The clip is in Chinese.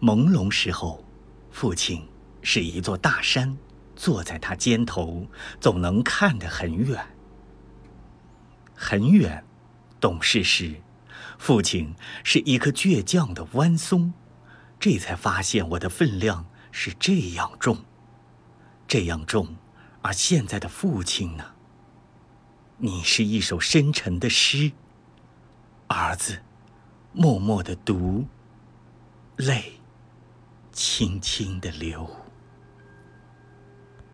朦胧时候，父亲是一座大山，坐在他肩头，总能看得很远，很远。懂事时，父亲是一棵倔强的弯松，这才发现我的分量是这样重，这样重。而现在的父亲呢？你是一首深沉的诗，儿子，默默的读，泪轻轻地流。